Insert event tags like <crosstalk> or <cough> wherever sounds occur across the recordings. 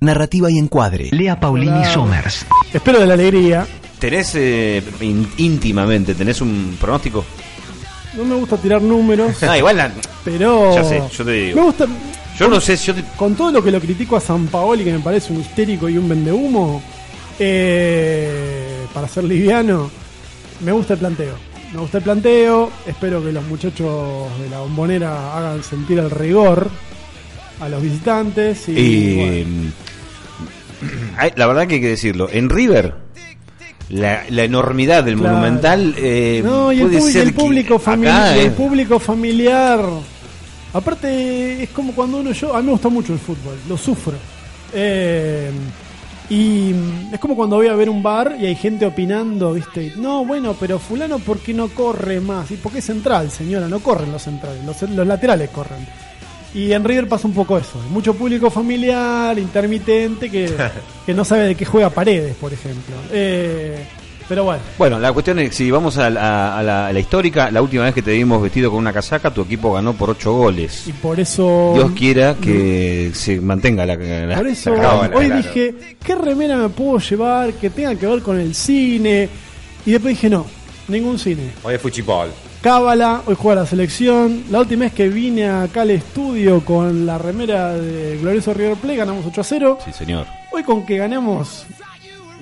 Narrativa y encuadre. Lea Paulini Somers. Espero de la alegría. ¿Tenés eh, in- íntimamente, tenés un pronóstico? No me gusta tirar números, <laughs> Ah, igual, la- pero. Ya sé, yo te digo. Me gusta. yo no sé si yo te- Con todo lo que lo critico a San Paoli, que me parece un histérico y un vendehumo, eh, para ser liviano, me gusta el planteo. Me gusta el planteo. Espero que los muchachos de la bombonera hagan sentir el rigor a los visitantes. Y, Y, bueno, <clears throat> ay, la verdad que hay que decirlo. En River, la, la enormidad del Claro. Monumental eh, No, y el, puede ser el público, que famili- acá, y el público familiar. Aparte, es como cuando uno yo. A mí me gusta mucho el fútbol, lo sufro. Eh, y mm, es como cuando voy a ver un bar y hay gente opinando, ¿viste? No, bueno, pero Fulano, ¿por qué no corre más? ¿Y por qué central, señora? No corren los centrales, los, los laterales corren. Y en River pasa un poco eso. Hay mucho público familiar, intermitente, que, <laughs> que no sabe de qué juega Paredes, por ejemplo. Eh, pero bueno. Bueno, la cuestión es, si vamos a la, a la- a la histórica, la última vez que te vimos vestido con una casaca, tu equipo ganó por 8 goles. Y por eso. Dios quiera que se mantenga la, la- Por eso cábala, hoy claro. dije, ¿qué remera me puedo llevar que tenga que ver con el cine? Y después dije, no, ningún cine. Hoy es fuchipol. Cábala, hoy juega la selección. La última vez que vine acá al estudio con la remera de Glorioso River Plate ganamos 8 a 0. Sí, señor. Hoy con que ganemos,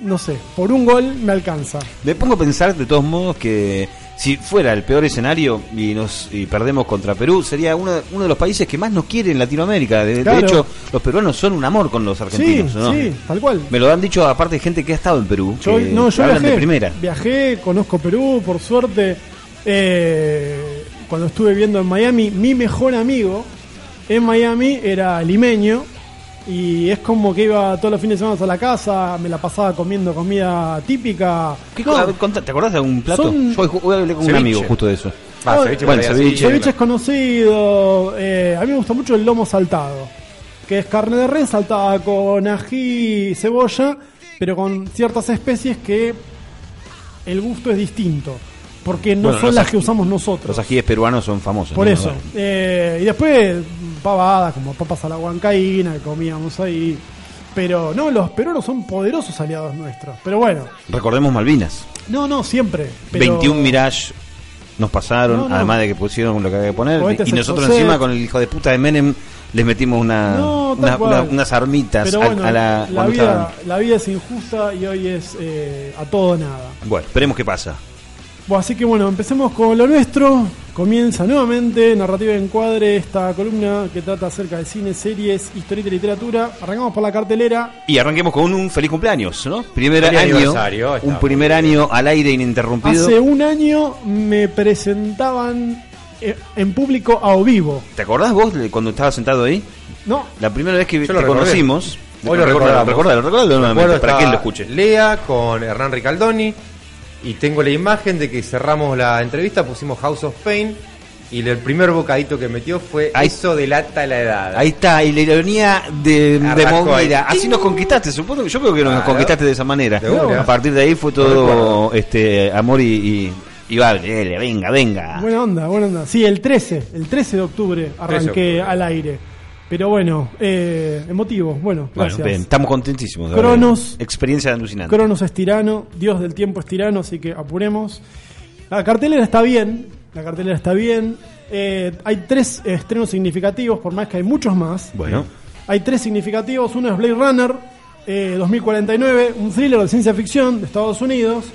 no sé, por un gol me alcanza. Me pongo a pensar de todos modos que si fuera el peor escenario y nos y perdemos contra Perú, sería uno, uno de los países que más nos quiere en Latinoamérica. De, hecho, los peruanos son un amor con los Sí, argentinos. ¿no? sí, tal cual. Me lo han dicho aparte de gente que ha estado en Perú. Yo, que no, yo viajé, de primera. viajé, conozco Perú, por suerte. Eh, cuando estuve viendo en Miami, mi mejor amigo en Miami era limeño. Y es como que iba todos los fines de semana a la casa, me la pasaba comiendo comida típica. ¿Qué No, co- a ver, contá, ¿Te acordás de algún plato? Son- Yo hoy, hablé con un Ceviche. amigo justo de eso. No, ceviche bueno, ceviche. ceviche es conocido. eh, a mí me gusta mucho el lomo saltado, que es carne de res saltada con ají y cebolla, pero con ciertas especies que el gusto es distinto, porque no Bueno, son las ají- que usamos nosotros. Los ajíes peruanos son famosos. Por ¿no? eso. Eh, y después pavadas como papas a la huancaína que comíamos ahí. Pero no, los peruanos son poderosos aliados nuestros. Pero bueno, Recordemos Malvinas. no, no, siempre. pero- 21 Mirage nos pasaron, No, no. además de que pusieron lo que había que poner. Cohetes Y nosotros encima con el hijo de puta de Menem les metimos una, No, una- una- unas armitas a- bueno, a, la, la, vida, la vida es injusta y hoy es eh, a todo nada. Bueno, esperemos qué pasa. Bueno, así que bueno, empecemos con lo nuestro. Comienza nuevamente Narrativa de Encuadre, esta columna que trata acerca de cine, series, historieta y literatura. Arrancamos por la cartelera. Y arranquemos con un feliz cumpleaños, ¿no? Primer Feliz año, aniversario, un primer año al aire ininterrumpido. Hace un año me presentaban eh, en público a o vivo. ¿Te acordás vos de cuando estabas sentado ahí? No, La primera vez que Yo te lo conocimos. Hoy lo recordalo, recordamos. recordalo, recordalo nuevamente, Recuerdo para que él lo escuche. Lea con Hernán Ricaldoni. Y tengo la imagen de que cerramos la entrevista, pusimos House of Pain. Y el primer bocadito que metió fue Ahí- Eso delata la edad. Ahí está, y la ironía de, de ahí. Así nos conquistaste, supongo que yo creo que nos Claro. conquistaste de esa manera. A partir de ahí fue todo este amor y, y, y vale, dele, venga, venga. buena onda, buena onda. Sí, el 13, el 13 de octubre 13 de arranqué octubre. al aire. Pero bueno, eh, emotivo. Bueno, Bueno, gracias. bien, estamos contentísimos. de Cronos. Experiencia alucinante. Cronos es tirano, Dios del tiempo es tirano, así que apuremos. La cartelera está bien, la cartelera está bien. Eh, hay tres estrenos significativos, por más que hay muchos más. Bueno, Hay tres significativos. Uno es Blade Runner eh, 2049, un thriller de ciencia ficción de Estados Unidos,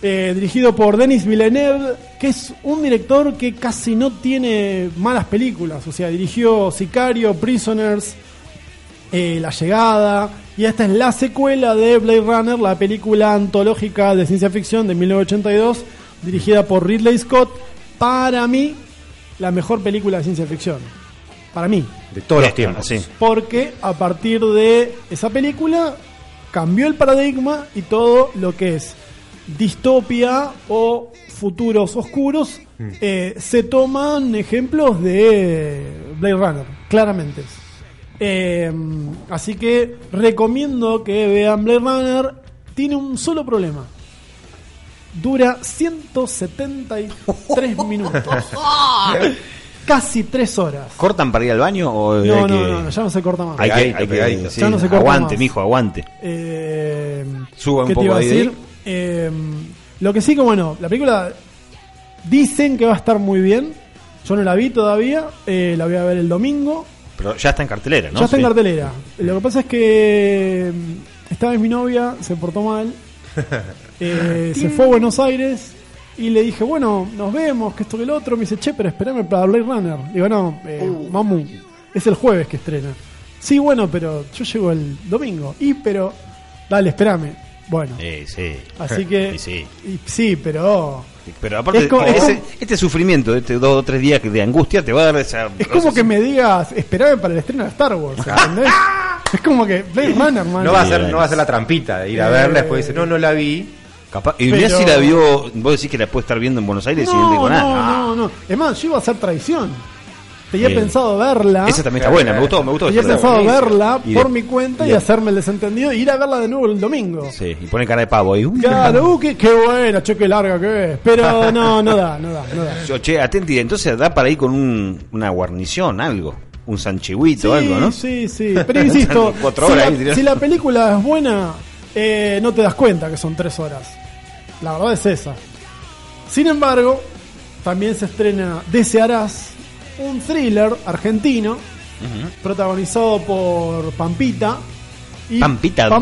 eh, dirigido por Denis Villeneuve, que es un director que casi no tiene malas películas. O sea, dirigió Sicario, Prisoners, eh, La Llegada, y esta es la secuela de Blade Runner, la película antológica de ciencia ficción de 1982, dirigida por Ridley Scott. Para mí, la mejor película de ciencia ficción. Para mí. De todos los tiempos. sí. Porque a partir de esa película cambió el paradigma y todo lo que es distopia o futuros oscuros eh, se toman ejemplos de Blade Runner, claramente. Eh, así que recomiendo que vean Blade Runner. Tiene un solo problema. Dura 173 <laughs> minutos. <laughs> Casi 3 horas. ¿Cortan para ir al baño o No, que- no, no, ya no se corta más. Hay que, hay que- pegadito. sí, Ya no se corta aguante, más. mijo, aguante. Eh, Suba un ¿qué te poco iba a de decir? ahí. Eh, lo que sí que bueno, la película dicen que va a estar muy bien. Yo no la vi todavía, eh, la voy a ver el domingo. Pero ya está en cartelera, ¿no? ya está en cartelera. Lo que pasa es que mm, esta vez mi novia se portó mal. <laughs> Eh, se fue a Buenos Aires y le dije, bueno, nos vemos, que esto que el otro. Me dice, che, pero espérame para Blade Runner. Digo, no, eh, Uh. mamu, es el jueves que estrena. Sí, bueno, pero yo llego el domingo. Y, pero, dale, espérame. Bueno, Sí, sí. así que. Sí, sí. y- sí, pero. Pero aparte, Es como- es ese- como- este sufrimiento de este dos o tres días de angustia te va a dar esa. Es como que me digas, espérame para el estreno de Star Wars, <laughs> ¿entendés? es como que Blade Runner, man. No va, a ser, no va a ser la trampita de ir a Eh, verla, después dice, no, no la vi. Capaz, y Pero- mirá si la vio. Vos decís que la puede estar viendo en Buenos Aires y no No, digo nada. no, no, no. Es más, yo iba a hacer traición. Tenía Bien. pensado verla. Esa también está buena, me gustó, me gustó. Tenía pensado verla Y por de- mi cuenta y hacerme el desentendido y ir a verla de nuevo el domingo. Sí, y pone cara de pavo ahí. Claro, uh, qué, qué buena, che, qué larga que es. Pero <laughs> no, no da, no da, no da. Yo, che, atenti, entonces da para ir con un, una guarnición, algo. Un sanchihuito, Sí, algo, ¿no? sí, sí. <laughs> Pero insisto, <laughs> Cuatro si, la, ahí, si la película es buena, eh, no te das cuenta que son tres horas. La verdad es esa. Sin embargo, también se estrena Desearás, un thriller argentino, protagonizado por Pampita. Y Pampita Ar-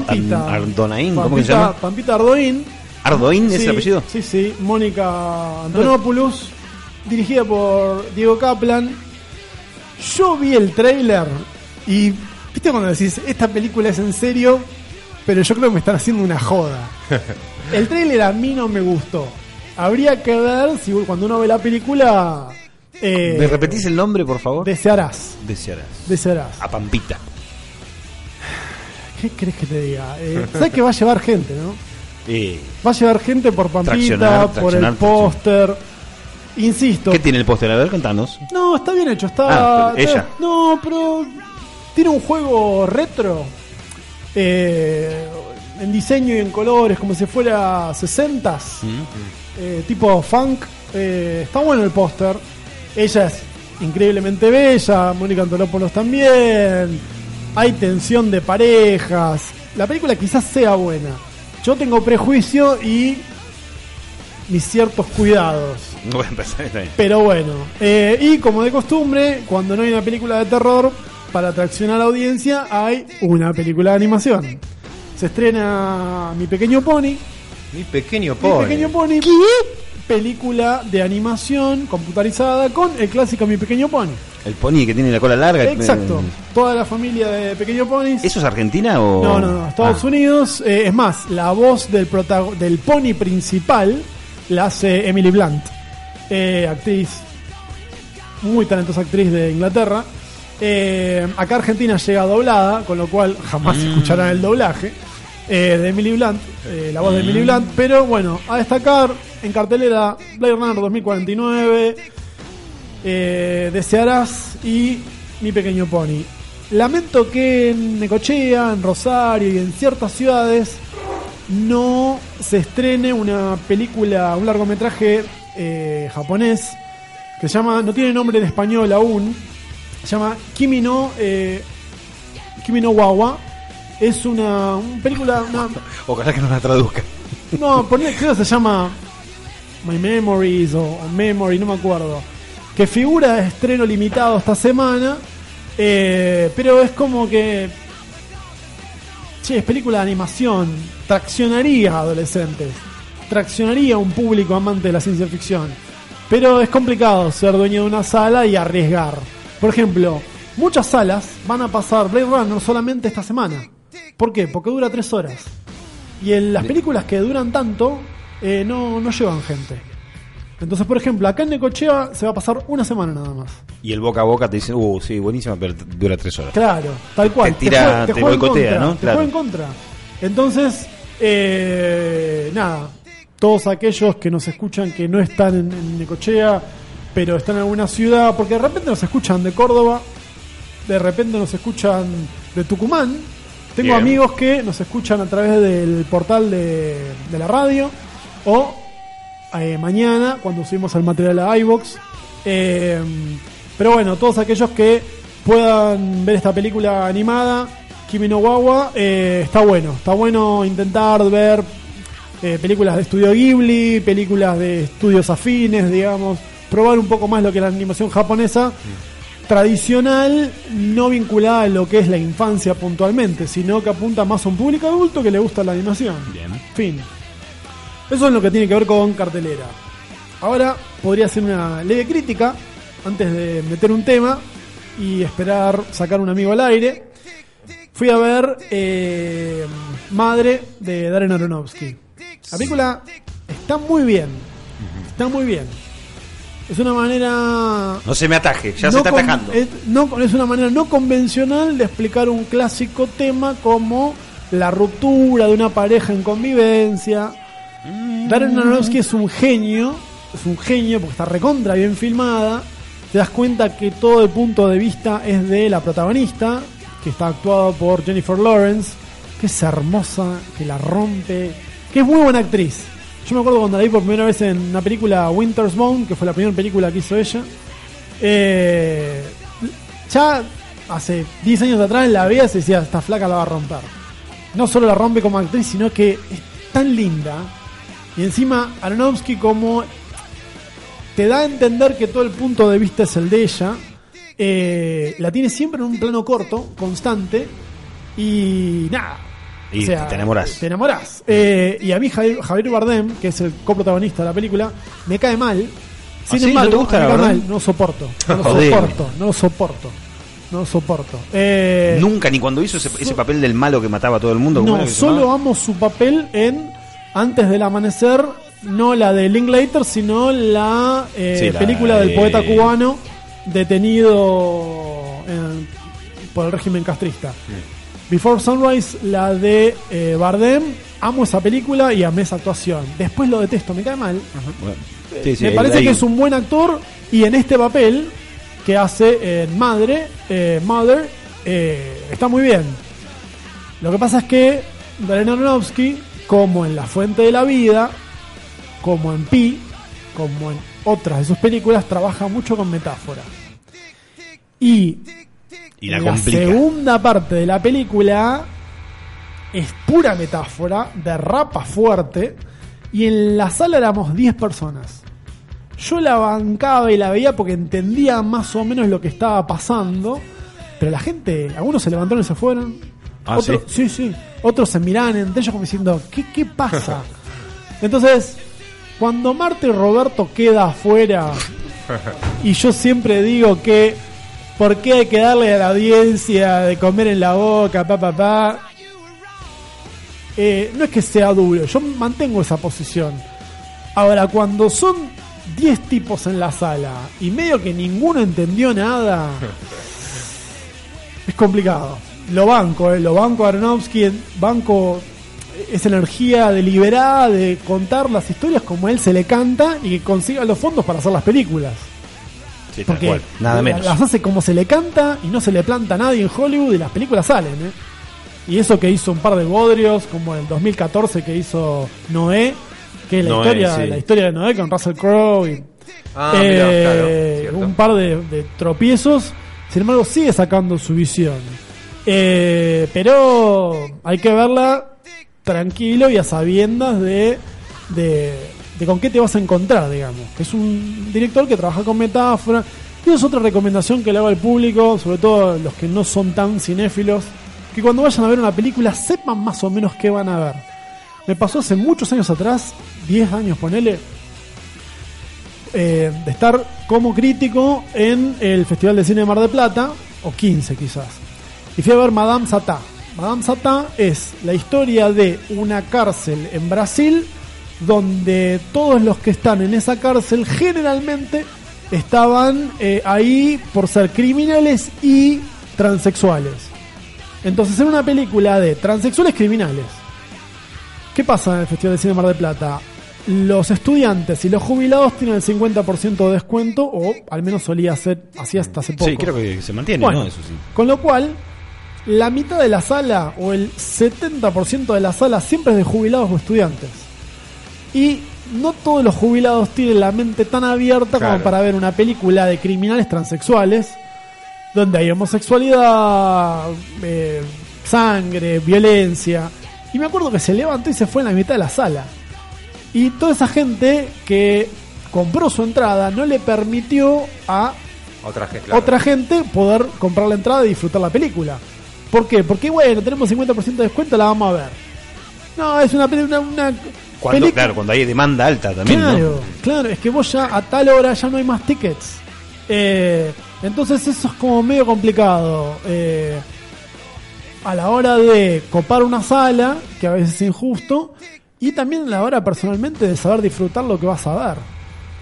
Ardonaín, ¿cómo que se Pampita- llama? Pampita Ardoín. ¿Ardoín es Sí, el apellido? Sí, sí. Mónica Antonopoulos, dirigida por Diego Kaplan. Yo vi el trailer y, ¿viste cuando decís, esta película es en serio? Pero yo creo que me están haciendo una joda. <laughs> El trailer a mí no me gustó. Habría que ver si cuando uno ve la película... eh, ¿Me repetís el nombre, por favor? Desearás. Desearás. Desearás. A Pampita. ¿Qué crees que te diga? Eh, ¿Sabes que va a llevar gente, no? Eh, Va a llevar gente por Pampita, Traccionar, por el póster. Insisto. ¿Qué tiene el póster? A ver, contanos. No, está bien hecho. Está. Ah, ella. No, pero. Tiene un juego retro. eh, en diseño y en colores, como si fuera 60s. eh, tipo funk. está bueno el póster. Ella es increíblemente bella. Mónica Antolópolos también. Hay tensión de parejas. La película quizás sea buena. Yo tengo prejuicio y mis ciertos cuidados. No <laughs> voy a empezar. está bien. Pero bueno, eh, y como de costumbre, cuando no hay una película de terror, para atraccionar a la audiencia, hay una película de animación. Se estrena Mi Pequeño Pony. Mi pequeño Mi pony. Pequeño Pony. Película de animación computarizada con el clásico Mi Pequeño Pony. El pony que tiene la cola larga. Exacto. Toda la familia de Pequeño Ponis. ¿Eso es Argentina o.? No, no, no, Estados Ah. Unidos. eh, es más, la voz del, del pony principal la hace Emily Blunt, eh, actriz, muy talentosa actriz de Inglaterra. Eh, acá Argentina llega doblada, con lo cual jamás Mm. escucharán el doblaje eh, de Emily Blunt, eh, la voz de. Emily Blunt. Pero bueno, a destacar en cartelera Blade Runner 2049, eh, Desearás y Mi Pequeño Pony. Lamento que en Necochea, en Rosario y en ciertas ciudades no se estrene una película, un largometraje eh, japonés que se llama, no tiene nombre en español aún, se llama Kimi no, Kimi no Wawa. Es una, una película, una, Ojalá que no la traduzca. no, poné- creo que se llama My Memories o, o Memory, no me acuerdo. Que figura de estreno limitado esta semana. eh, pero es como que. Che, es película de animación. Traccionaría a adolescentes. Traccionaría a un público amante de la ciencia ficción. Pero es complicado ser dueño de una sala y arriesgar. Por ejemplo, muchas salas van a pasar Blade Runner solamente esta semana. ¿Por qué? Porque dura tres horas. Y en las películas que duran tanto, eh, no, no llevan gente. Entonces, por ejemplo, acá en Necochea se va a pasar una semana nada más. Y el boca a boca te dice, uh, sí, buenísima, pero dura tres horas. Claro, tal cual. Te tira- te juega en boicotea, contra, ¿no? Te Claro. juega en contra. Entonces, eh, nada, todos aquellos que nos escuchan que no están en, en Necochea, pero están en alguna ciudad, porque de repente nos escuchan de Córdoba, de repente nos escuchan de Tucumán. Tengo Bien. amigos que nos escuchan a través del portal de, de la radio o eh, mañana cuando subimos el material a iBox. Eh, pero bueno, todos aquellos que puedan ver esta película animada, Kimi no Wawa, eh, está bueno. Está bueno intentar ver eh, películas de estudio Ghibli, películas de estudios afines, digamos, probar un poco más lo que es la animación japonesa tradicional, no vinculada a lo que es la infancia puntualmente, sino que apunta más a un público adulto que le gusta la animación. Bien. Fin. Eso es lo que tiene que ver con cartelera. Ahora podría hacer una leve crítica antes de meter un tema y esperar sacar un amigo al aire. Fui a ver eh, Madre de Darren Aronofsky. La película está muy bien. Está muy bien. Es una manera No se me ataje, ya se está con- atajando. Es, no, es una manera no convencional de explicar un clásico tema como la ruptura de una pareja en convivencia. Mm. Darren Aronofsky es un genio, es un genio porque está recontra bien filmada. Te das cuenta que todo el punto de vista es de la protagonista, que está actuada por Jennifer Lawrence, que es hermosa, que la rompe, que es muy buena actriz. Yo me acuerdo cuando la vi por primera vez en una película Winter's Bone, que fue la primera película que hizo ella. Eh, ya hace 10 años atrás la veía y decía, esta flaca la va a romper. No solo la rompe como actriz, sino que es tan linda. Y encima Aronofsky como te da a entender que todo el punto de vista es el de ella. eh, la tiene siempre en un plano corto, constante. Y nada. Y te enamorás. Te enamorás. Eh, y a mí Javier, Javier Bardem, que es el coprotagonista de la película, me cae mal. Sin ¿Ah, sí? embargo, ¿No te gusta me cae mal. No <laughs> soporto. No soporto. No lo soporto. No lo soporto. Eh, Nunca, ni cuando hizo ese, ese papel del malo que mataba a todo el mundo. ¿cómo no, solo amo su papel en Antes del Amanecer, no la de Linklater, sino la, eh, Sí, la película del de- poeta cubano detenido en- por el régimen castrista. Before Sunrise, la de eh, Bardem, amo esa película y amé esa actuación. Después lo detesto, me cae mal. Bueno, sí, sí, me parece ahí- que es un buen actor y en este papel que hace en Madre, eh, Mother, eh, está muy bien. Lo que pasa es que Darren Aronofsky, como en La Fuente de la Vida, como en Pi, como en otras de sus películas, trabaja mucho con metáfora. Y, Y la complica. segunda parte de la película es pura metáfora, derrapa fuerte, y en la sala éramos 10 personas. Yo la bancaba y la veía porque entendía más o menos lo que estaba pasando, pero la gente, algunos se levantaron y se fueron. Ah, otros, sí, sí. Otros se miraban entre ellos como diciendo, ¿qué, qué pasa? <laughs> Entonces, cuando Marta y Roberto queda afuera, <laughs> y yo siempre digo que, ¿por qué hay que darle a la audiencia de comer en la boca, pa, pa, pa? Eh, no es que sea duro, yo mantengo esa posición. Ahora, cuando son 10 tipos en la sala y medio que ninguno entendió nada, <laughs> es complicado. Lo banco, eh, lo banco a Aronofsky, banco esa energía deliberada de contar las historias como él se le canta y que consiga los fondos para hacer las películas. Sí, tal Porque cual, nada menos. las hace como se le canta y no se le planta a nadie en Hollywood y las películas salen. ¿eh? Y eso que hizo un par de bodrios, como el 2014 que hizo Noé, que es la, Noé, historia, sí. la historia de Noé con Russell Crowe y Ah, mirá, eh, claro, un par de, de tropiezos. Sin embargo, sigue sacando su visión. Eh, pero hay que verla tranquilo y a sabiendas de, de, de con qué te vas a encontrar, digamos. Que es un director que trabaja con metáfora. Y es otra recomendación que le hago al público, sobre todo los que no son tan cinéfilos, que cuando vayan a ver una película sepan más o menos qué van a ver. Me pasó hace muchos años atrás, 10 años ponele, eh, de estar como crítico en el Festival de Cine de Mar de Plata, o 15 quizás. Y fui a ver Madame Satá. Madame Satá es la historia de una cárcel en Brasil donde todos los que están en esa cárcel generalmente estaban eh, ahí por ser criminales y transexuales. Entonces era una película de transexuales criminales. ¿Qué pasa en el Festival de Cine Mar del Plata? Los estudiantes y los jubilados tienen el 50% de descuento, o al menos solía ser así hasta hace poco. Sí, creo que se mantiene, Bueno, ¿no? Eso sí. Con lo cual, la mitad de la sala o el 70% de la sala siempre es de jubilados o estudiantes. Y no todos los jubilados tienen la mente tan abierta como para ver una película de criminales transexuales donde hay homosexualidad, eh, sangre, violencia. Y me acuerdo que se levantó y se fue en la mitad de la sala. Y toda esa gente que compró su entrada no le permitió a Otra gente. claro. otra gente poder comprar la entrada y disfrutar la película. ¿Por qué? Porque bueno, tenemos 50% de descuento, la vamos a ver. No, es una película, una, Cuando, claro, cuando hay demanda alta también, Claro, ¿no? claro, es que vos ya a tal hora ya no hay más tickets. Eh, entonces eso es como medio complicado. Eh, a la hora de copar una sala, que a veces es injusto, y también a la hora personalmente de saber disfrutar lo que vas a ver.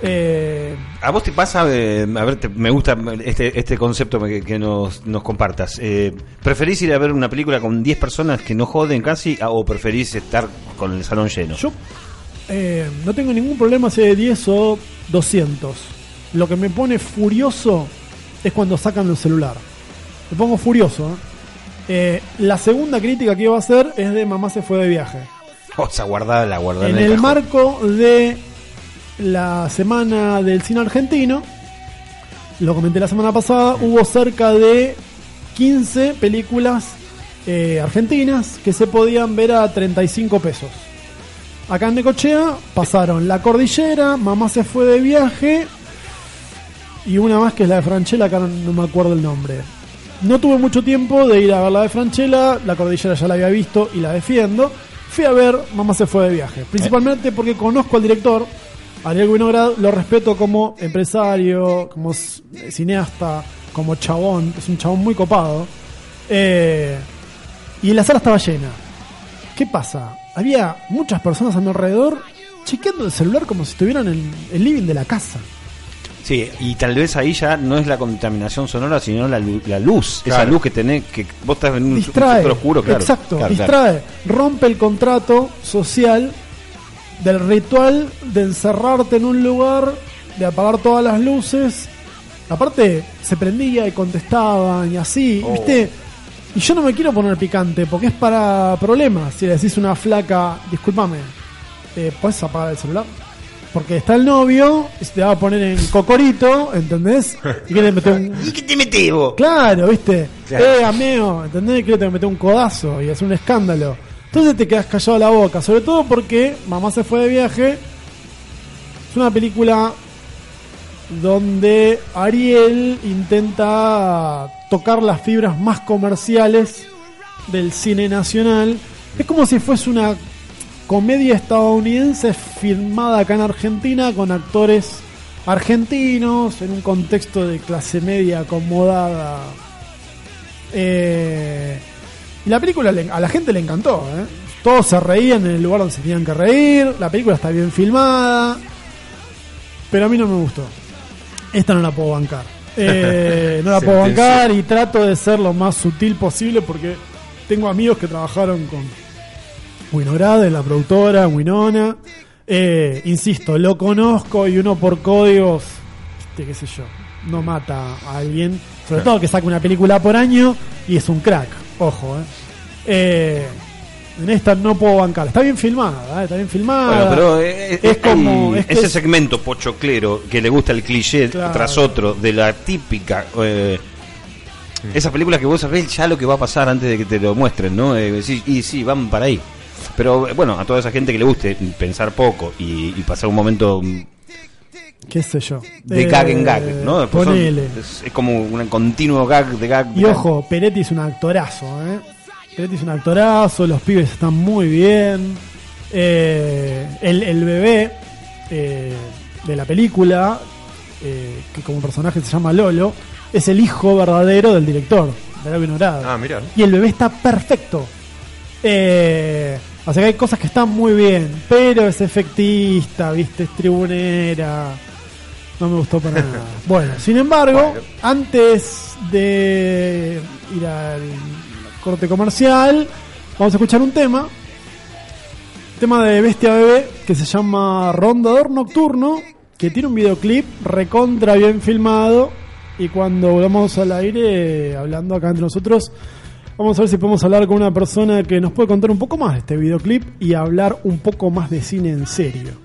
Eh, A vos te pasa, eh, a ver, te- me gusta este, este concepto que, que nos, nos compartas. Eh, ¿Preferís ir a ver una película con 10 personas que no joden casi a- o preferís estar con el salón lleno? Yo eh, no tengo ningún problema si de 10 o 200. Lo que me pone furioso es cuando sacan el celular. Me pongo furioso. la segunda crítica que iba a hacer es de Mamá se fue de viaje. O sea, guardada la guardada En el marco de la semana del cine argentino, lo comenté la semana pasada, hubo cerca de 15 películas eh, argentinas que se podían ver a 35 pesos. Acá en Necochea pasaron La Cordillera, Mamá se fue de viaje y una más que es la de Franchella, que ahora no me acuerdo el nombre. No tuve mucho tiempo de ir a ver la de Franchella, La Cordillera ya la había visto y la defiendo. Fui a ver Mamá se fue de viaje, principalmente porque conozco al director, Ariel Winograd, lo respeto como empresario, como cineasta, como chabón, es un chabón muy copado. Eh, y la sala estaba llena. ¿Qué pasa? Había muchas personas a mi alrededor chequeando el celular como si estuvieran en el living de la casa. Sí, y tal vez ahí ya no es la contaminación sonora, sino la, lu- la luz. Esa luz que tenés, que vos estás en un, distrae. oscuro, claro. Exacto, Claro, claro. distrae. Rompe el contrato social del ritual de encerrarte en un lugar, de apagar todas las luces. Aparte, se prendía y contestaban y así, Oh. ¿viste? Y yo no me quiero poner picante porque es para problemas. Si le decís una flaca, discúlpame, eh, ¿puedes apagar el celular? Porque está el novio y se te va a poner en cocorito, ¿entendés? Y quiere meter un, <laughs> ¿Y qué te vos? Claro, ¿viste? Claro. Eh, ameo, ¿entendés? Que te meter un codazo y hacer un escándalo. Entonces te quedas callado la boca, sobre todo porque Mamá se fue de viaje. Es una película donde Ariel intenta tocar las fibras más comerciales del cine nacional. Es como si fuese una comedia estadounidense filmada acá en Argentina con actores argentinos en un contexto de clase media acomodada. Eh, y la película a la gente le encantó. ¿eh? Todos se reían en el lugar donde se tenían que reír. La película está bien filmada. Pero a mí no me gustó. Esta no la puedo bancar. Eh, <laughs> no la puedo bancar y trato de ser lo más sutil posible porque tengo amigos que trabajaron con Winograd, la productora, Winona. Eh, insisto, lo conozco y uno por códigos, qué sé yo, no mata a alguien. Sobre todo que saca una película por año y es un crack, ojo. Eh. Eh, en esta no puedo bancar. Está bien filmada, eh, está bien filmada. Bueno, pero eh, es como. es que ese es- segmento pochoclero que le gusta el cliché Claro. tras otro de la típica. eh, esas películas que vos sabés ya lo que va a pasar antes de que te lo muestren, ¿no? Eh, sí, y sí, van para ahí. Pero eh, bueno, a toda esa gente que le guste pensar poco y, y pasar un momento qué sé yo. de Eh, gag en gag, ¿no? Después son- ponele. es, es como un continuo gag de gag. de Y gag. ojo, Peretti es un actorazo, ¿eh? Peretti es un actorazo, los pibes están muy bien. Eh, el, el bebé eh, de la película, eh, que como personaje se llama Lolo, es el hijo verdadero del director, de Gaby Norada. Ah, mirá. Y el bebé está perfecto. Eh, o sea que hay cosas que están muy bien, pero es efectista, viste, es tribunera. No me gustó para nada. <laughs> Bueno, sin embargo, Bueno. antes de ir al corte comercial, vamos a escuchar un tema. tema de Bestia Bebé que se llama Rondador Nocturno, que tiene un videoclip recontra bien filmado. Y cuando volvamos al aire, hablando acá entre nosotros, vamos a ver si podemos hablar con una persona que nos puede contar un poco más de este videoclip y hablar un poco más de cine en serio.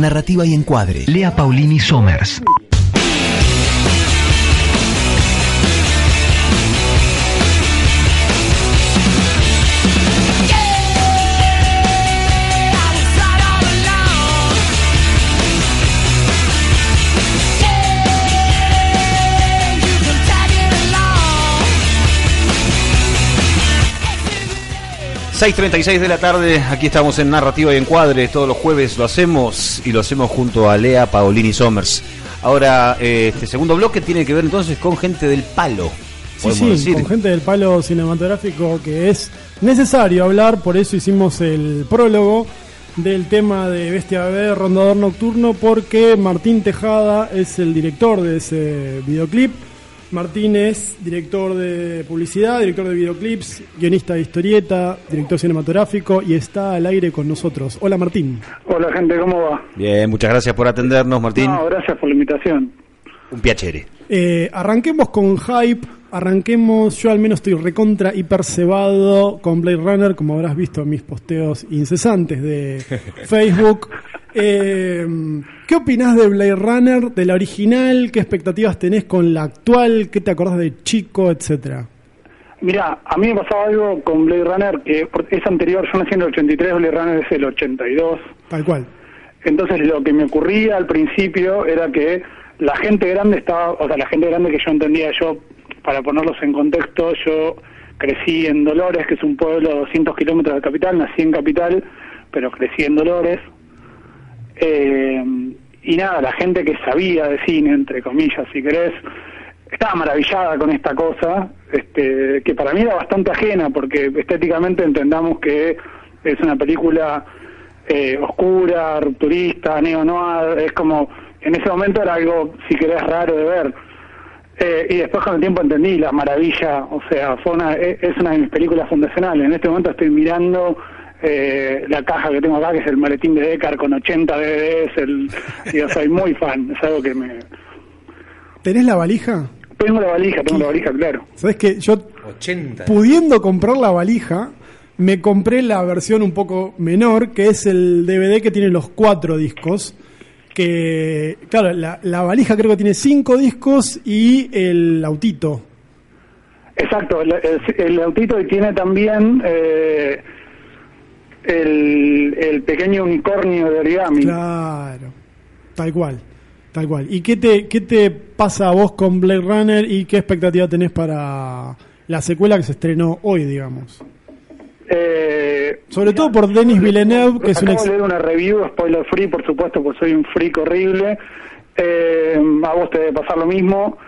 Narrativa y encuadre. Lea Paulini Somers. 6.36 de la tarde, aquí estamos en Narrativa y Encuadre, todos los jueves lo hacemos y lo hacemos junto a Lea Paolini Somers. Ahora, eh, este segundo bloque tiene que ver entonces con gente del palo. Sí, sí, decir. con gente del palo cinematográfico que es necesario hablar, por eso hicimos el prólogo del tema de Bestia Bebé Rondador Nocturno porque Martín Tejada es el director de ese videoclip. Martín es director de publicidad, director de videoclips, guionista de historieta, director cinematográfico y está al aire con nosotros. Hola Martín. Hola gente, ¿cómo va? Bien, muchas gracias por atendernos, Martín. No, gracias por la invitación. Un piacere. Eh, arranquemos con hype, arranquemos, yo al menos estoy recontra hiper cebado con Blade Runner, como habrás visto en mis posteos incesantes de <laughs> Facebook. Eh, ¿Qué opinás de Blade Runner, de la original? ¿Qué expectativas tenés con la actual? ¿Qué te acordás de chico, etcétera? Mira, a mí me pasaba algo con Blade Runner que es anterior, yo nací en el 83, Blade Runner es el 82. Tal cual. Entonces lo que me ocurría al principio era que la gente grande estaba, o sea, la gente grande que yo entendía, yo, para ponerlos en contexto, yo crecí en Dolores, que es un pueblo a 200 kilómetros de Capital, nací en Capital, pero crecí en Dolores. Eh, y nada, la gente que sabía de cine, entre comillas, si querés, estaba maravillada con esta cosa, este, que para mí era bastante ajena, porque estéticamente entendamos que es una película eh, oscura, rupturista, neo-noir, es como, en ese momento era algo, si querés, raro de ver. Eh, y después con el tiempo entendí la maravilla, o sea, fue una, e- es una de mis películas fundacionales. En este momento estoy mirando eh, la caja que tengo acá, que es el maletín de Decar con 80 DVDs, el, yo soy muy fan, es algo que me... ¿Tenés la valija? Tengo la valija, tengo la valija, claro. ¿Sabes que Yo 80. pudiendo comprar la valija, me compré la versión un poco menor, que es el DVD que tiene los cuatro discos. Que, claro, la, la valija creo que tiene cinco discos y el autito. Exacto, el, el, el autito y tiene también eh, el, el pequeño unicornio de origami. Claro, tal cual, tal cual. ¿Y qué te, qué te pasa a vos con Blade Runner y qué expectativa tenés para la secuela que se estrenó hoy, digamos? Eh, Sobre todo por Denis Villeneuve, que es un ex... leer una review, spoiler free, por supuesto, porque soy un freak horrible. Eh, a vos te debe pasar lo mismo.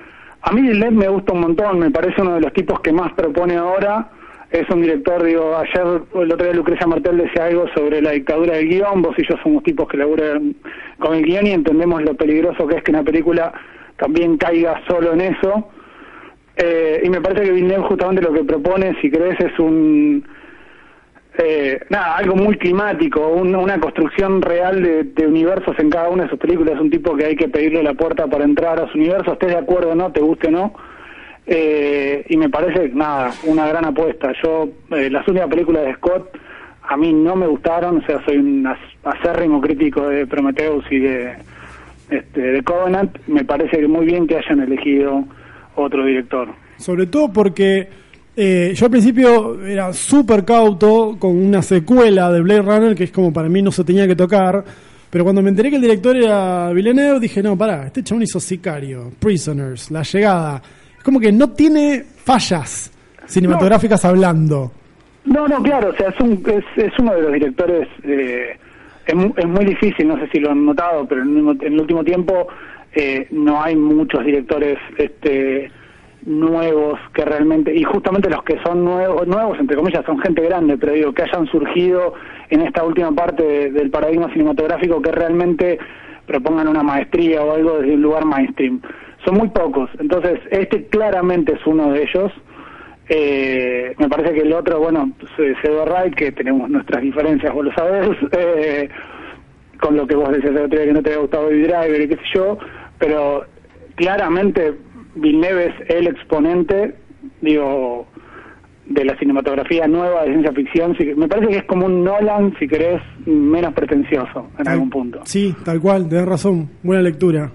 A mí Villeneuve me gusta un montón, me parece uno de los tipos que más propone ahora. Es un director, digo, ayer, el otro día Lucrecia Martel decía algo sobre la dictadura del guion, vos y yo somos tipos que laburan con el guion y entendemos lo peligroso que es que una película también caiga solo en eso. Eh, y me parece que Villeneuve justamente lo que propone, si crees, es un eh, nada, algo muy climático, un- una construcción real de, universos en cada una de sus películas. Un tipo que hay que pedirle la puerta para entrar a su universo, estés de acuerdo o no, te guste o no. Eh, y me parece, nada, una gran apuesta. Yo, eh, las últimas películas de Scott a mí no me gustaron, o sea, soy un acérrimo crítico de Prometheus y de, este, de Covenant. Me parece muy bien que hayan elegido otro director. Sobre todo porque eh, yo al principio era súper cauto con una secuela de Blade Runner que es como para mí no se tenía que tocar. Pero cuando me enteré que el director era Villeneuve, dije, no, pará, este chabón hizo Sicario, Prisoners, La Llegada. Es como que no tiene fallas cinematográficas hablando. No, no, claro, o sea, es, un, es, es uno de los directores, eh, es, es muy difícil, no sé si lo han notado, pero en el, último- en el último tiempo eh, no hay muchos directores este, nuevos que realmente, y justamente los que son nuevos, nuevos, entre comillas, son gente grande, pero digo, que hayan surgido en esta última parte de- del paradigma cinematográfico que realmente propongan una maestría o algo desde un lugar mainstream. Son muy pocos, entonces este claramente es uno de ellos. Eh, me parece que el otro, bueno, se, se ve right, que tenemos nuestras diferencias, vos lo sabés, <laughs> eh, con lo que vos decías el otro día que no te había gustado Baby Driver y qué sé yo, pero claramente Villeneuve es el exponente, digo, de la cinematografía nueva de ciencia ficción. Me parece que es como un Nolan, si querés, menos pretencioso en algún punto. Sí, tal cual, tenés razón, buena lectura.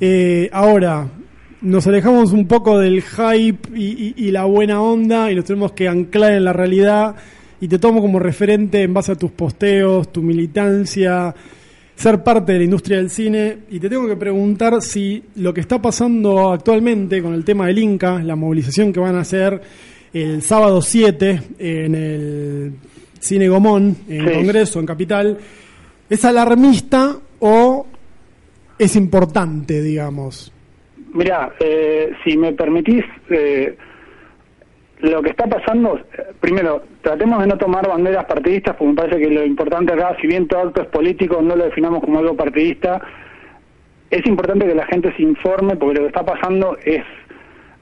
Eh, ahora, nos alejamos un poco del hype y, y- y la buena onda y nos tenemos que anclar en la realidad y te tomo como referente en base a tus posteos, tu militancia, ser parte de la industria del cine y te tengo que preguntar si lo que está pasando actualmente con el tema del Inca, la movilización que van a hacer el sábado 7 en el Cine Gomón, en Sí. Congreso, en Capital, ¿es alarmista o es importante, digamos? Mira, eh, si me permitís, eh, lo que está pasando, eh, primero, tratemos de no tomar banderas partidistas, porque me parece que lo importante acá, si bien todo acto es político, no lo definamos como algo partidista, es importante que la gente se informe, porque lo que está pasando es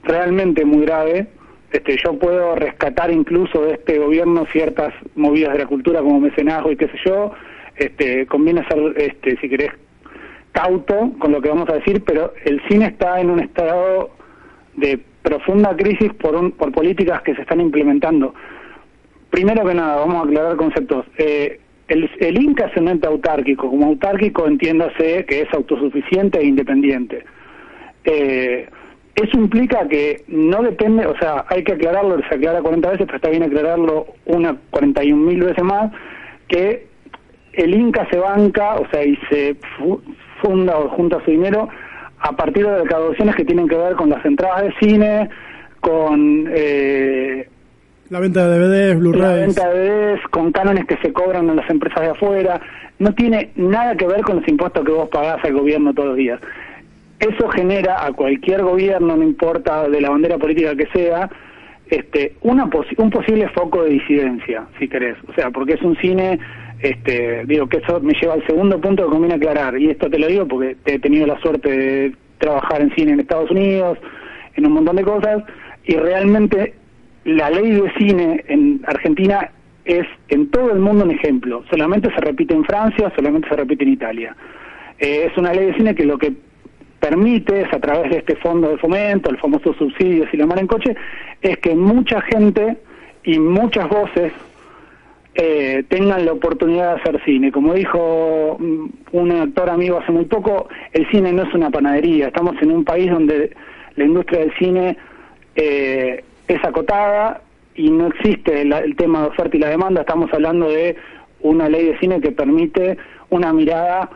realmente muy grave. Este, yo puedo rescatar incluso de este gobierno ciertas movidas de la cultura como mecenazgo y qué sé yo. Este, conviene ser, este, si querés, cauto con lo que vamos a decir, pero el cine está en un estado de profunda crisis por, un, por políticas que se están implementando. Primero que nada, vamos a aclarar conceptos. Eh, el, el Inca es un ente autárquico. Como autárquico, entiéndase que es autosuficiente e independiente. Eh, eso implica que no depende, o sea, hay que aclararlo, se aclara 40 veces, pero está bien aclararlo una 41 mil veces más, que el Inca se banca, o sea, y se fu- funda o junta su dinero a partir de recaudaciones que tienen que ver con las entradas de cine, con eh, La venta de DVDs, la Blu-rays. venta de DVDs, con cánones que se cobran en las empresas de afuera. No tiene nada que ver con los impuestos que vos pagás al gobierno todos los días. Eso genera a cualquier gobierno, no importa de la bandera política que sea, este, una posi- un posible foco de disidencia, si querés. O sea, porque es un cine, este, digo que eso me lleva al segundo punto que conviene aclarar. Y esto te lo digo porque he tenido la suerte de trabajar en cine en Estados Unidos, en un montón de cosas, y realmente la ley de cine en Argentina es en todo el mundo un ejemplo. Solamente se repite en Francia, solamente se repite en Italia. Eh, es una ley de cine que lo que permite es a través de este fondo de fomento, el famoso subsidio si lo en coche, es que mucha gente y muchas voces eh, tengan la oportunidad de hacer cine. Como dijo mm, un actor amigo hace muy poco, el cine no es una panadería. Estamos en un país donde la industria del cine eh, es acotada y no existe el tema de oferta y la demanda. Estamos hablando de una ley de cine que permite una mirada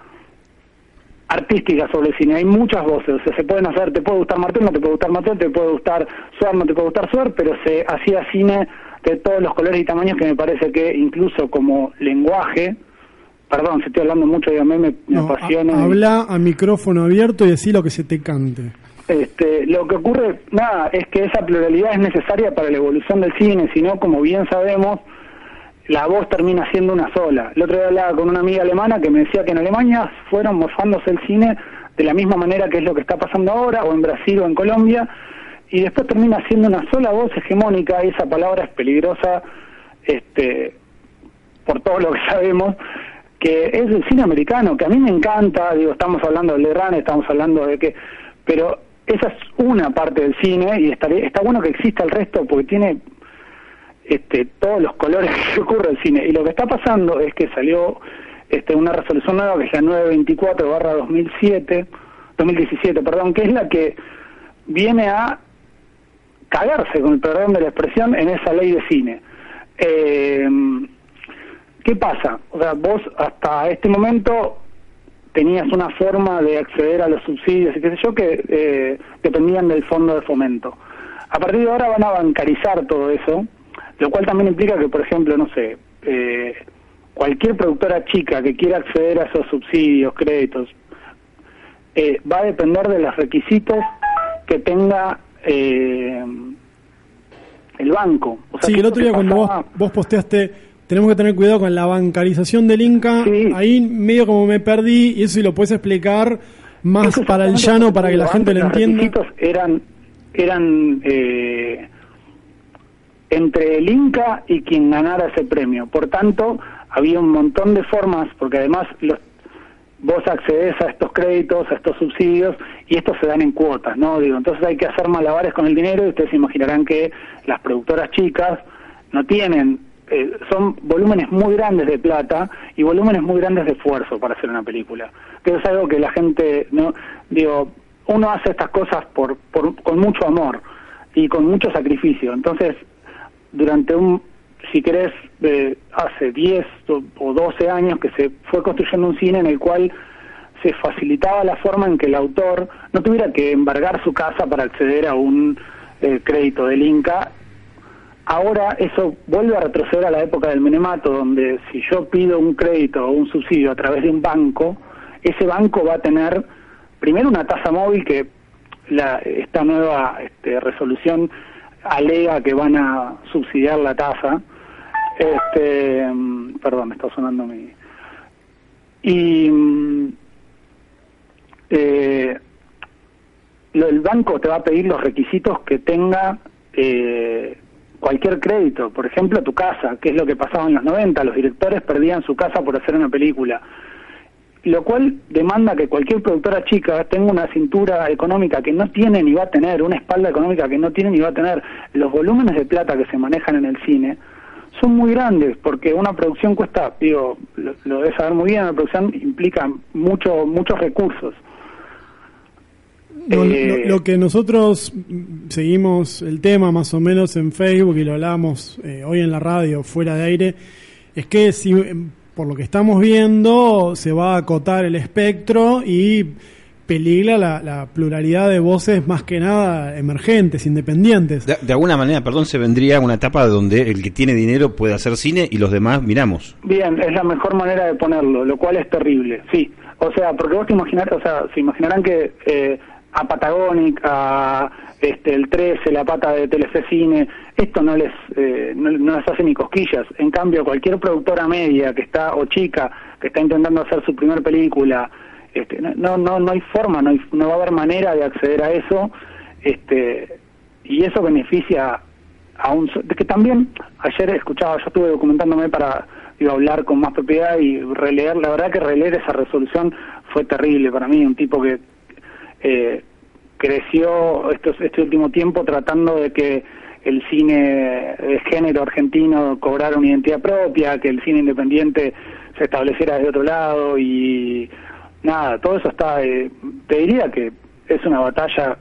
artística sobre el cine. Hay muchas voces, o sea, se pueden hacer, te puede gustar Martel, no te puede gustar Martel, te puede gustar Suar, no te puede gustar Suar, pero se hacía cine de todos los colores y tamaños que me parece que incluso como lenguaje, perdón, si estoy hablando mucho, dígame, me, me No, ha- apasiona. y- habla a micrófono abierto y decí lo que se te cante. este, lo que ocurre, nada, es que esa pluralidad es necesaria para la evolución del cine, si no, como bien sabemos, la voz termina siendo una sola. El otro día hablaba con una amiga alemana que me decía que en Alemania fueron morfándose el cine de la misma manera que es lo que está pasando ahora, o en Brasil o en Colombia, y después termina siendo una sola voz hegemónica, y esa palabra es peligrosa, este, por todo lo que <laughs> sabemos, que es el cine americano, que a mí me encanta, digo, estamos hablando de Lerran, estamos hablando de que, pero esa es una parte del cine y estaría, está bueno que exista el resto porque tiene este, todos los colores <laughs> que ocurre el cine. Y lo que está pasando es que salió este, una resolución nueva que es la 924 barra 2007, 2017, perdón, que es la que viene a cagarse, con el perdón de la expresión, en esa ley de cine. Eh, ¿Qué pasa? O sea, vos hasta este momento tenías una forma de acceder a los subsidios y qué sé yo que eh, dependían del fondo de fomento. A partir de ahora van a bancarizar todo eso, lo cual también implica que, por ejemplo, no sé, eh, cualquier productora chica que quiera acceder a esos subsidios, créditos, eh, va a depender de los requisitos que tenga eh, el banco. O sea, Sí, que el otro día cuando vos, pasaba- vos posteaste, tenemos que tener cuidado con la bancarización del Inca, Sí. ahí medio como me perdí, y eso si lo puedes explicar más Eso para el llano, para que la gente lo entienda. Los eran, eran eh, entre el Inca y quien ganara ese premio. Por tanto, había un montón de formas, porque además los, vos accedes a estos créditos, a estos subsidios, y estos se dan en cuotas, ¿no? Digo, entonces hay que hacer malabares con el dinero, y ustedes imaginarán que las productoras chicas no tienen, eh, son volúmenes muy grandes de plata y volúmenes muy grandes de esfuerzo para hacer una película. Que es algo que la gente, no digo, uno hace estas cosas por, por, con mucho amor y con mucho sacrificio. Entonces, durante un, si querés, eh, hace 10 o- o 12 años que se fue construyendo un cine en el cual se facilitaba la forma en que el autor no tuviera que embargar su casa para acceder a un eh, crédito del Inca. Ahora eso vuelve a retroceder a la época del menemato, donde si yo pido un crédito o un subsidio a través de un banco, ese banco va a tener primero una tasa móvil que la, esta nueva este, resolución alega que van a subsidiar la tasa. Este, mm, perdón, me está sonando mi. Y mm, eh, el banco te va a pedir los requisitos que tenga eh, cualquier crédito. Por ejemplo, tu casa, que es lo que pasaba en los 90. Los directores perdían su casa por hacer una película. Lo cual demanda que cualquier productora chica tenga una cintura económica que no tiene ni va a tener, una espalda económica que no tiene ni va a tener. Los volúmenes de plata que se manejan en el cine son muy grandes porque una producción cuesta, digo, lo, lo debes saber muy bien, una producción implica mucho, muchos recursos. No, Eh, lo, lo que nosotros seguimos el tema más o menos en Facebook y lo hablamos eh, hoy en la radio fuera de aire, es que si por lo que estamos viendo se va a acotar el espectro y peligra la, la pluralidad de voces más que nada emergentes, independientes. De, de alguna manera, perdón, se vendría una etapa donde el que tiene dinero puede hacer cine y los demás miramos. Bien, es la mejor manera de ponerlo, lo cual es terrible, sí. O sea, porque vos te imaginar, o sea, se imaginarán que eh, a Patagonic, a este, el 13, la pata de Telefe Cine, esto no les, eh, no, no les hace ni cosquillas. En cambio, cualquier productora media que está, o chica, que está intentando hacer su primer película, este, no, no, no hay forma, no, hay- no va a haber manera de acceder a eso, este, y eso beneficia a un que también ayer escuchaba yo estuve documentándome para digo, hablar con más propiedad y releer la verdad que releer esa resolución fue terrible para mí un tipo que eh, creció estos, este último tiempo tratando de que el cine de género argentino cobrara una identidad propia que el cine independiente se estableciera desde otro lado y nada todo eso está eh, te diría que es una batalla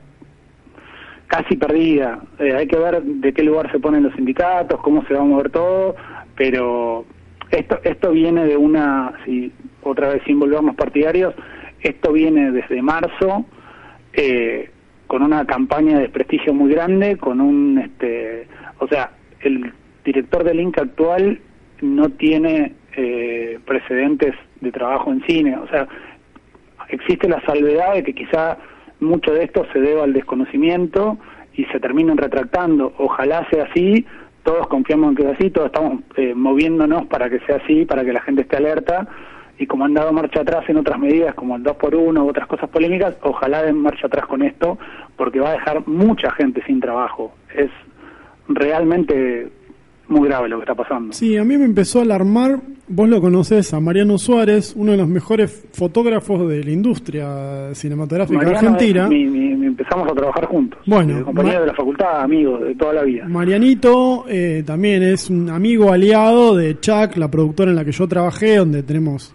casi perdida. Eh, hay que ver de qué lugar se ponen los sindicatos, cómo se va a mover todo, pero esto esto viene de una, si otra vez sin volvernos partidarios, esto viene desde marzo eh, con una campaña de desprestigio muy grande, con un, este, o sea, el director del Inca actual no tiene eh, precedentes de trabajo en cine, o sea, existe la salvedad de que quizá mucho de esto se deba al desconocimiento y se terminen retractando. Ojalá sea así, todos confiamos en que sea así, todos estamos eh, moviéndonos para que sea así, para que la gente esté alerta y como han dado marcha atrás en otras medidas como el 2 por 1 u otras cosas polémicas, ojalá den marcha atrás con esto porque va a dejar mucha gente sin trabajo. Es realmente muy grave lo que está pasando. Sí, a mí me empezó a alarmar, vos lo conocés, a Mariano Suárez, uno de los mejores fotógrafos de la industria cinematográfica Mariano argentina. es mi- mi- empezamos a trabajar juntos. Bueno, compañero de la facultad, amigos de toda la vida. Marianito eh, también es un amigo aliado de Chuck, la productora en la que yo trabajé, donde tenemos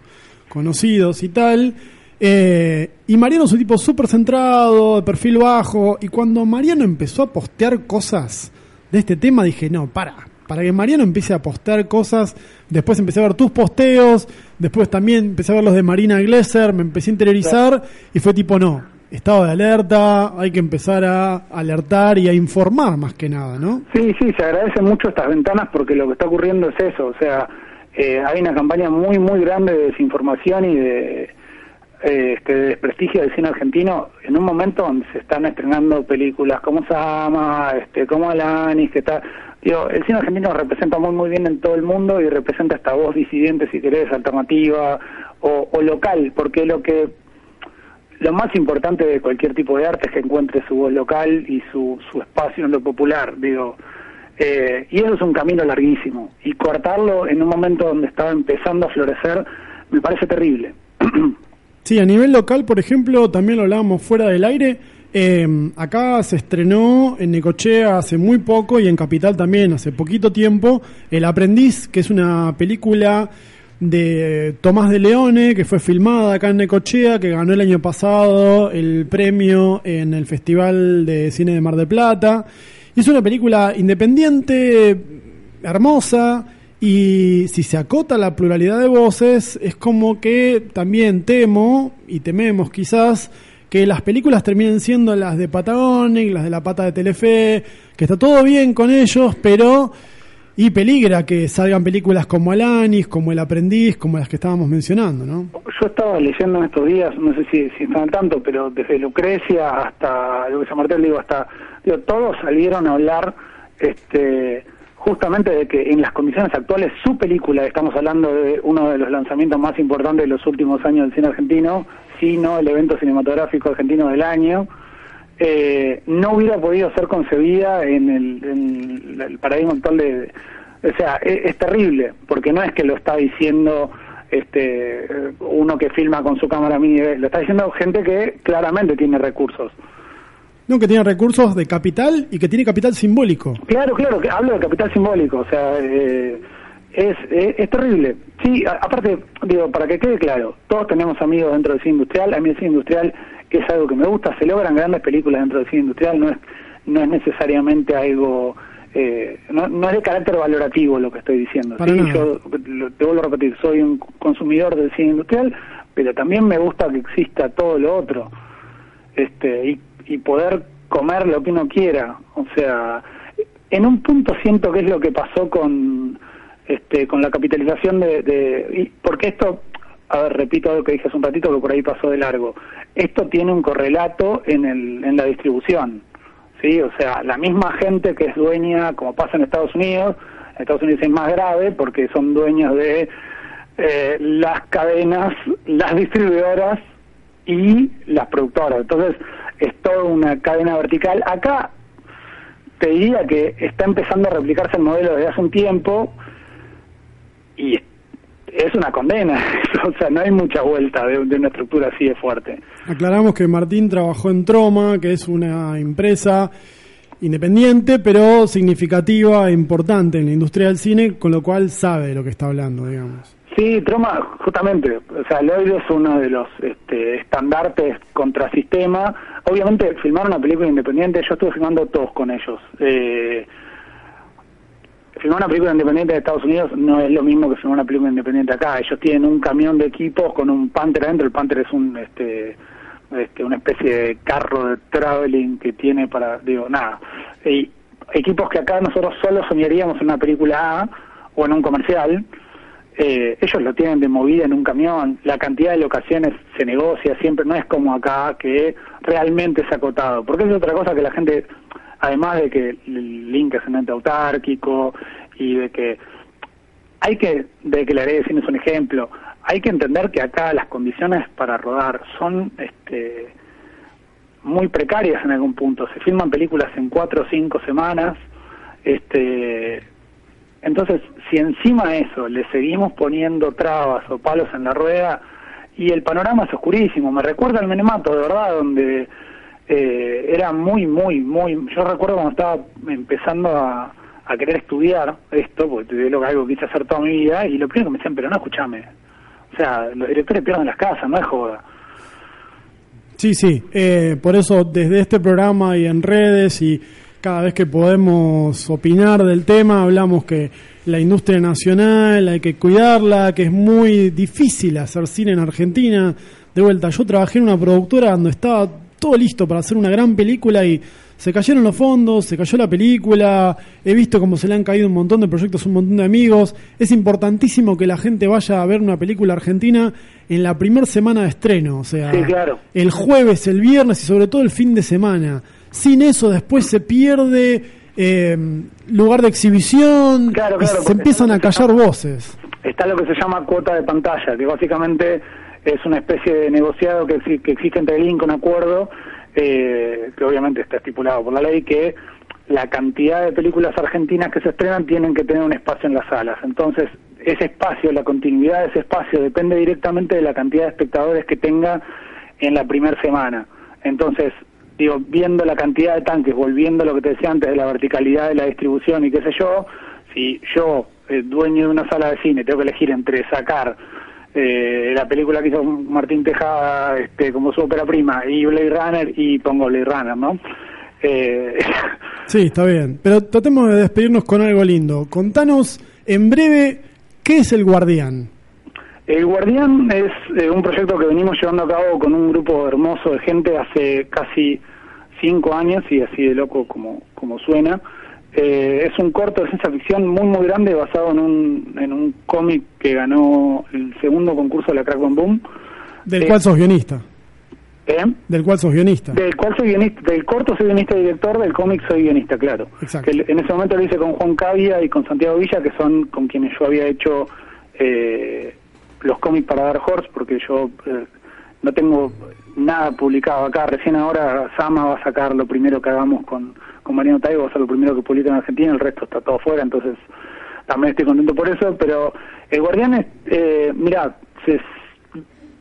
conocidos y tal. Eh, y Mariano es un tipo súper centrado, de perfil bajo. Y cuando Mariano empezó a postear cosas de este tema, dije, no, para. Para que Mariano empiece a postear cosas, después empecé a ver tus posteos, después también empecé a ver los de Marina Glesser, me empecé a interiorizar y fue tipo, no, estado de alerta, hay que empezar a alertar y a informar más que nada, ¿no? Sí, sí, se agradecen mucho estas ventanas porque lo que está ocurriendo es eso, o sea, eh, hay una campaña muy, muy grande de desinformación y de, eh, este, de desprestigio del cine argentino en un momento donde se están estrenando películas como Sama, este, como Alanis, que está... Digo, el cine argentino representa muy, muy bien en todo el mundo y representa esta voz disidente, si querés, alternativa o, local, porque lo que lo más importante de cualquier tipo de arte es que encuentre su voz local y su, su espacio en lo popular, digo. Eh, y eso es un camino larguísimo. Y cortarlo en un momento donde estaba empezando a florecer me parece terrible. <clears throat> Sí, a nivel local, por ejemplo, también lo hablábamos fuera del aire. Eh, acá se estrenó en Necochea hace muy poco y en Capital también hace poquito tiempo El Aprendiz, que es una película de Tomás de Leone, que fue filmada acá en Necochea, que ganó el año pasado el premio en el Festival de Cine de Mar del Plata. Y es una película independiente, hermosa, y si se acota la pluralidad de voces, es como que también temo, y tememos quizás, que las películas terminen siendo las de Patagonic, las de la pata de Telefe, que está todo bien con ellos, pero y peligra que salgan películas como Alanis, como El Aprendiz, como las que estábamos mencionando, ¿no? Yo estaba leyendo en estos días, no sé si, si están al tanto, pero desde Lucrecia hasta Lucrecia Martel, digo, hasta, digo, todos salieron a hablar este, justamente de que en las condiciones actuales su película, estamos hablando de uno de los lanzamientos más importantes de los últimos años del cine argentino, si no el evento cinematográfico argentino del año, eh, no hubiera podido ser concebida en el, en el paradigma actual de... O sea, e, es, es terrible, porque no es que lo está diciendo este uno que filma con su cámara mini, lo está diciendo gente que claramente tiene recursos. No, que tiene recursos de capital y que tiene capital simbólico. Claro, claro, que hablo de capital simbólico, o sea, eh, es, es, es terrible. Sí, a- aparte, digo, para que quede claro, todos tenemos amigos dentro del cine industrial, a mí el cine industrial es algo que me gusta, se logran grandes películas dentro del cine industrial, no es, no es necesariamente algo, eh, no, no es de carácter valorativo lo que estoy diciendo. ¿sí? Yo lo- te vuelvo a repetir, soy un consumidor del cine industrial, pero también me gusta que exista todo lo otro este y, y poder comer lo que uno quiera. O sea en un punto siento que es lo que pasó con este con la capitalización de, de y- porque esto a ver repito lo que dije hace un ratito que por ahí pasó de largo. Esto tiene un correlato en el en la distribución sí o sea la misma gente que es dueña como pasa en Estados Unidos en Estados Unidos es más grave porque son dueños de eh, las cadenas las distribuidoras y las productoras. Entonces, es toda una cadena vertical. Acá te diría que está empezando a replicarse el modelo desde hace un tiempo y es una condena. <laughs> o sea, no hay mucha vuelta de, de una estructura así de fuerte. Aclaramos que Martín trabajó en Troma, que es una empresa independiente, pero significativa e importante en la industria del cine, con lo cual sabe de lo que está hablando, digamos. Sí, Troma, justamente, o sea, Lloyd es uno de los este, estandartes contra sistema. Obviamente, filmar una película independiente, yo estuve filmando todos con ellos. Eh, filmar una película independiente de Estados Unidos no es lo mismo que filmar una película independiente acá. Ellos tienen un camión de equipos con un Panther adentro. El Panther es un, este, este, una especie de carro de traveling que tiene para, digo, nada. Y equipos que acá nosotros solo soñaríamos en una película A o en un comercial. Eh, ellos lo tienen de movida en un camión, la cantidad de locaciones se negocia siempre, no es como acá que realmente es acotado, porque es otra cosa que la gente, además de que el link es un ente autárquico y de que hay que, de que la es un ejemplo, hay que entender que acá las condiciones para rodar son este muy precarias en algún punto, se filman películas en cuatro o cinco semanas, este entonces, si encima de eso le seguimos poniendo trabas o palos en la rueda, y el panorama es oscurísimo, me recuerda al Menemato, de verdad, donde eh, era muy, muy, muy... Yo recuerdo cuando estaba empezando a, a querer estudiar esto, porque te digo que algo quise hacer toda mi vida, y lo primero que me decían, pero no escúchame. O sea, los directores pierden las casas, no es joda. Sí, sí, eh, por eso desde este programa y en redes y cada vez que podemos opinar del tema, hablamos que la industria nacional hay que cuidarla, que es muy difícil hacer cine en Argentina. De vuelta, yo trabajé en una productora donde estaba todo listo para hacer una gran película y se cayeron los fondos, se cayó la película, he visto cómo se le han caído un montón de proyectos, a un montón de amigos. Es importantísimo que la gente vaya a ver una película argentina en la primera semana de estreno, o sea, Sí, claro. el jueves, el viernes y sobre todo el fin de semana. Sin eso después se pierde eh, lugar de exhibición Claro, y claro, se empiezan a callar voces. está lo que se llama cuota de pantalla, que básicamente es una especie de negociado que, que existe entre el INC, un acuerdo, eh, que obviamente está estipulado por la ley, que la cantidad de películas argentinas que se estrenan tienen que tener un espacio en las salas. Entonces, ese espacio, la continuidad de ese espacio depende directamente de la cantidad de espectadores que tenga en la primera semana. Entonces, digo, viendo la cantidad de tanques, volviendo a lo que te decía antes de la verticalidad de la distribución y qué sé yo, si yo, eh, dueño de una sala de cine, tengo que elegir entre sacar eh, la película que hizo Martín Tejada este, como su ópera prima y Blade Runner y pongo Blade Runner, ¿no? Eh, <laughs> Sí, está bien. Pero tratemos de despedirnos con algo lindo. Contanos en breve qué es el Guardián. El Guardián es eh, un proyecto que venimos llevando a cabo con un grupo hermoso de gente hace casi cinco años y así de loco como, como suena. Eh, es un corto de ciencia ficción muy muy grande basado en un, en un cómic que ganó el segundo concurso de la Crack Boom Boom. Del Eh, cual sos guionista. ¿Eh? Del cual sos guionista. Del cual soy guionista, del corto soy guionista y director, del cómic soy guionista, claro. Exacto. Que en ese momento lo hice con Juan Cavia y con Santiago Villa, que son con quienes yo había hecho eh, los cómics para Dark Horse, porque yo eh, no tengo nada publicado acá. Recién ahora Sama va a sacar lo primero que hagamos con, con Mariano Taibo, va a ser lo primero que publica en Argentina, el resto está todo fuera, entonces también estoy contento por eso, pero el Guardianes, eh, mira, se-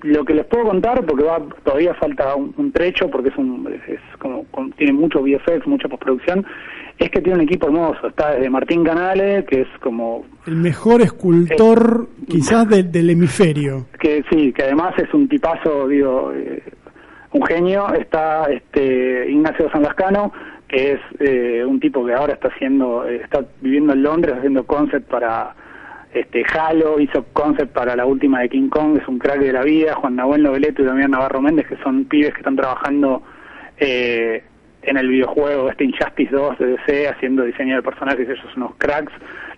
lo que les puedo contar, porque va todavía falta un, un trecho, porque es, un, es como, con- tiene mucho VFX, mucha postproducción, es que tiene un equipo hermoso. Está desde Martín Canale, que es como El mejor escultor quizás del- del hemisferio. que sí, que además es un tipazo, digo, eh, un genio. Está este Ignacio San Lascano, que es eh, un tipo que ahora está haciendo, eh, está viviendo en Londres haciendo concept para este Halo, hizo concept para la última de King Kong, es un crack de la vida. Juan Nahuel Noveleto y Damián Navarro Méndez, que son pibes que están trabajando eh, en el videojuego este Injustice 2 de DC haciendo diseño de personajes, ellos son unos cracks.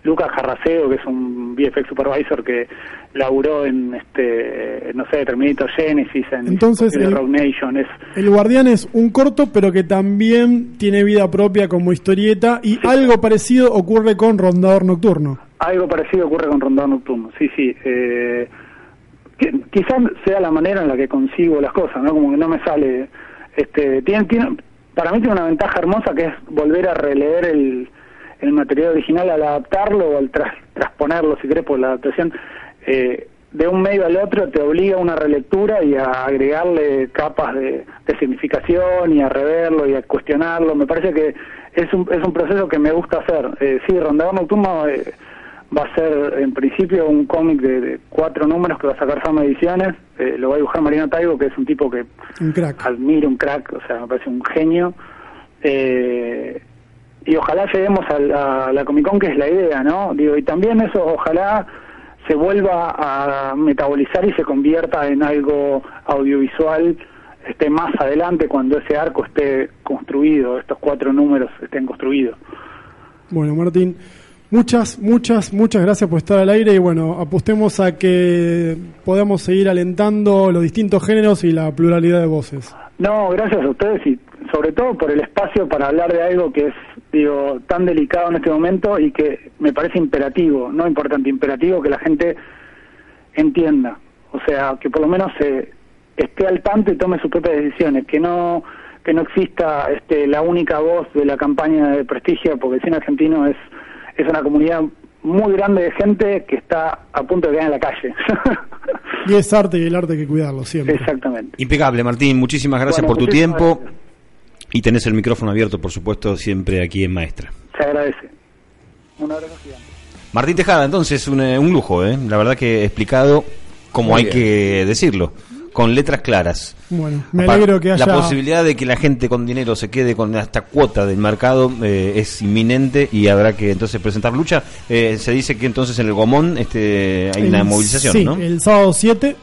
Lucas Jarraseo, que es un VFX supervisor que laburó en este no sé, Terminator Genesis, en Entonces, en el- Rogue Nation, es El Guardián es un corto, pero que también tiene vida propia como historieta y algo parecido ocurre con Rondador Nocturno. algo parecido ocurre con Rondado Nocturno. Sí, sí. Eh, qui- quizás sea la manera en la que consigo las cosas, ¿no? Como que no me sale. Este, tiene, tiene, para mí tiene una ventaja hermosa que es volver a releer el, el material original al adaptarlo o al tras- transponerlo, si querés, por la adaptación. eh, de un medio al otro te obliga a una relectura y a agregarle capas de, de significación y a reverlo y a cuestionarlo. Me parece que es un, es un proceso que me gusta hacer. Eh, sí, Rondador Nocturno eh, va a ser en principio un cómic de, de cuatro números que va a sacar Sama Ediciones. Eh, lo va a dibujar Mariano Taibo, que es un tipo que Un crack. admiro, un crack, o sea, me parece un genio. Eh, y ojalá lleguemos a la, a la Comic Con, que es la idea, ¿no? Digo, y también eso, ojalá se vuelva a metabolizar y se convierta en algo audiovisual esté más adelante cuando ese arco esté construido, estos cuatro números estén construidos. Bueno, Martín, muchas, muchas, muchas gracias por estar al aire y bueno, apostemos a que podamos seguir alentando los distintos géneros y la pluralidad de voces. No, gracias a ustedes y sobre todo por el espacio para hablar de algo que es, digo, tan delicado en este momento y que me parece imperativo, no importante, imperativo que la gente entienda. O sea, que por lo menos se esté al tanto y tome sus propias decisiones, que no que no exista este, la única voz de la campaña de prestigio, porque el cine argentino es, es una comunidad muy grande de gente que está a punto de quedar en la calle. <laughs> Y es arte y el arte hay que cuidarlo siempre. Exactamente. Impecable, Martín. Muchísimas gracias Bueno, por tu tiempo. gracias. Y tenés el micrófono abierto, por supuesto, siempre aquí en Maestra. Se agradece. Un abrazo gigante. Martín Tejada, entonces, un, eh, un lujo, ¿eh? La verdad que explicado como Muy hay bien. que decirlo, con letras claras. Bueno, me alegro que haya... La posibilidad de que la gente con dinero se quede con esta cuota del mercado eh, es inminente y habrá que entonces presentar lucha. Eh, se dice que entonces en el Gomón este, hay una movilización, sí, ¿no? el sábado 7.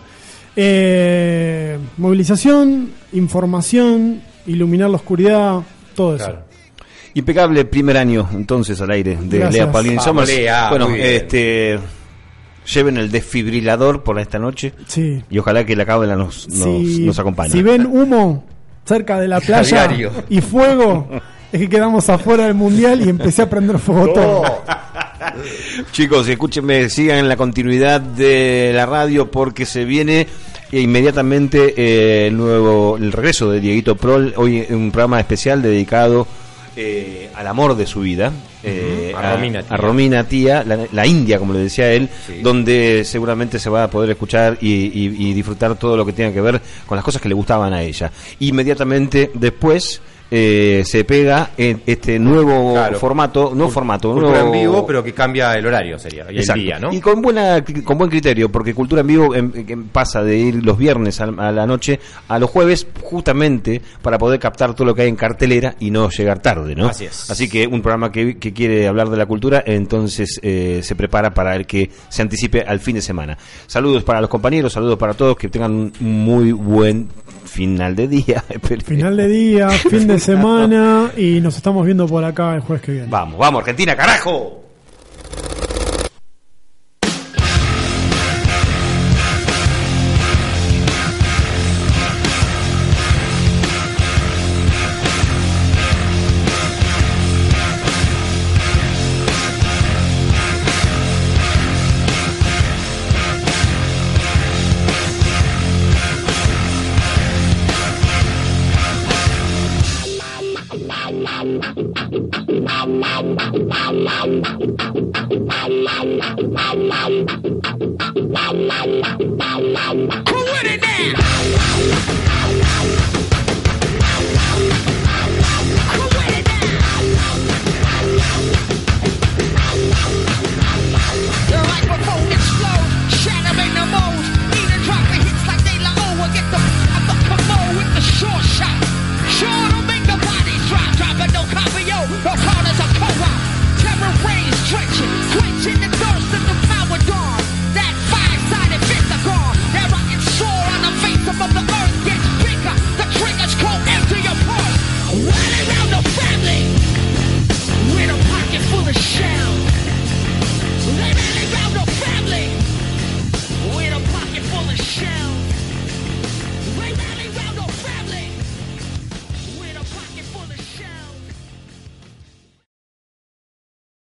Eh, movilización, información, iluminar la oscuridad, todo eso. Claro. Impecable primer año entonces al aire de Gracias. Lea Paulini Vamos, Somers. Lea, bueno, este lleven el desfibrilador por esta noche Sí. y ojalá que la cábala nos, nos, si, nos acompañe. si ven humo cerca de la <laughs> playa diario. y fuego, <laughs> es que quedamos afuera del mundial y empecé a prender fuego todo. Chicos, escúchenme, sigan en la continuidad de la radio porque se viene eh, inmediatamente eh, el nuevo el regreso de Dieguito Prol, hoy un programa especial dedicado eh, al amor de su vida, eh, A Romina Tía. a Romina Tía, la, la India, como le decía él, Sí. donde seguramente se va a poder escuchar y, y- y disfrutar todo lo que tenga que ver con las cosas que le gustaban a ella. Inmediatamente después eh, se pega en este nuevo Claro. formato, no formato, un Cultura en vivo, pero que cambia el horario, sería. Y el Exacto. día, ¿no? Y con buena con buen criterio, porque Cultura en Vivo em, em, pasa de ir los viernes a, a la noche a los jueves, justamente para poder captar todo lo que hay en cartelera y no llegar tarde, ¿no? Así es. Así que un programa que, que quiere hablar de la cultura, entonces eh, se prepara para el que se anticipe al fin de semana. Saludos para los compañeros, saludos para todos, que tengan un muy buen final de día. <laughs> Final de día, <laughs> fin de semana y nos estamos viendo por acá el jueves que viene. Vamos, vamos, Argentina, carajo.